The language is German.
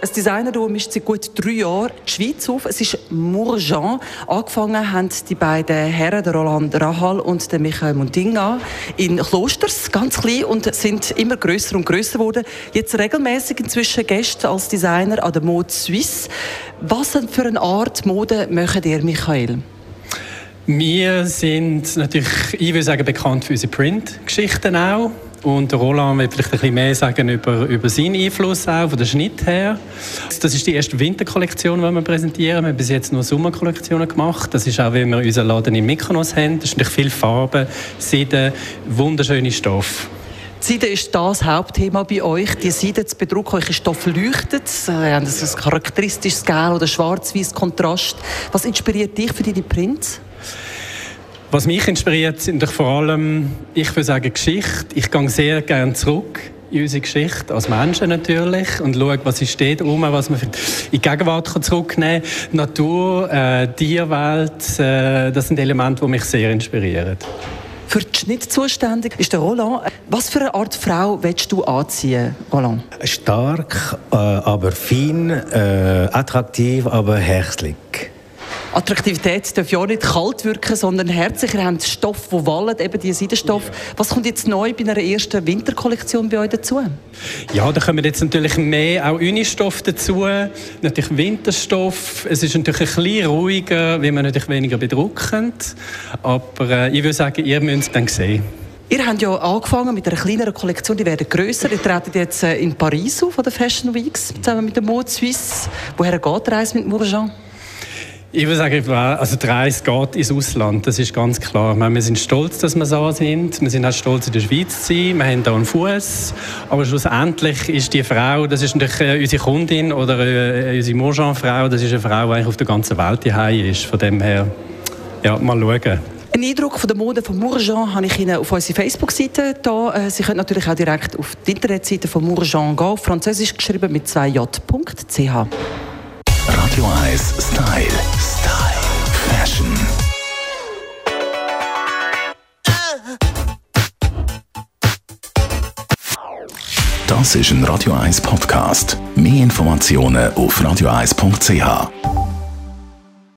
Ein Designerduo mischt seit gut drei Jahren die Schweiz auf. Es ist Mourjean. Angefangen haben die beiden Herren, der Roland Rahal und der Michael Mundinga, in Klosters, ganz klein, und sind immer größer und größer geworden. Jetzt regelmäßig inzwischen Gäste als Designer an der Mode Suisse. Was für eine Art Mode möchtet ihr, Michael? Wir sind natürlich, ich würde sagen, bekannt für unsere Print-Geschichten auch. Und Roland wird vielleicht ein bisschen mehr sagen über, über seinen Einfluss auch, von der Schnitt her. Das ist die erste Winterkollektion, die wir präsentieren. Wir haben bis jetzt nur Sommerkollektionen gemacht. Das ist auch, wie wir unseren Laden in Mykonos haben. Das ist natürlich viel Farbe, Seide, wunderschöne Stoff. Die Seide ist das Hauptthema bei euch. Die Seide zu bedrucken, euch Stoff leuchtet. Sie haben ein charakteristisches Gel oder schwarz-weiß Kontrast. Was inspiriert dich für deine Prints? Was mich inspiriert, sind vor allem, ich würde sagen, Geschichte. Ich gehe sehr gerne zurück in unsere Geschichte, als Menschen natürlich, und schaue, was ist steht um, was man in die Gegenwart zurücknehmen kann. Natur, äh, Tierwelt, äh, das sind Elemente, die mich sehr inspirieren. Für die Schnitt zuständig ist der Roland. Was für eine Art Frau willst du anziehen, Roland? Stark, äh, aber fein, äh, attraktiv, aber herzlich. Attraktivität darf ja auch nicht kalt wirken, sondern herzlich. Ihr habt Stoff, der wallet, eben die Seidenstoff. Ja. Was kommt jetzt neu bei einer ersten Winterkollektion bei euch dazu? Ja, da kommen jetzt natürlich mehr auch Unistoff dazu, natürlich Winterstoff. Es ist natürlich ein bisschen ruhiger, weil man natürlich weniger bedruckend. Aber äh, ich würde sagen, ihr müsst es dann sehen. Ihr habt ja angefangen mit einer kleineren Kollektion, die werden grösser. Ihr tretet jetzt äh, in Paris auf, von der Fashion Weeks, zusammen mit der Mode Suisse. Woher geht die Reise mit Mourjean? Ich würde sagen, also die Reise geht ins Ausland, das ist ganz klar. Meine, wir sind stolz, dass wir so sind. Wir sind auch stolz, in der Schweiz zu sein. Wir haben hier einen Fuß. Aber schlussendlich ist die Frau, das ist natürlich äh, unsere Kundin oder äh, unsere Mourjean-Frau, das ist eine Frau, die eigentlich auf der ganzen Welt die ist. Von dem her, ja, mal schauen. Ein Eindruck von der Mode von Mourjean habe ich Ihnen auf unserer Facebook-Seite da. Äh, Sie können natürlich auch direkt auf die Internetseite von Mourjean gehen, Französisch geschrieben mit 2j.ch. 1 Style. Style. Fashion. Das ist ein Radio 1 Podcast. Mehr Informationen auf radio1.ch.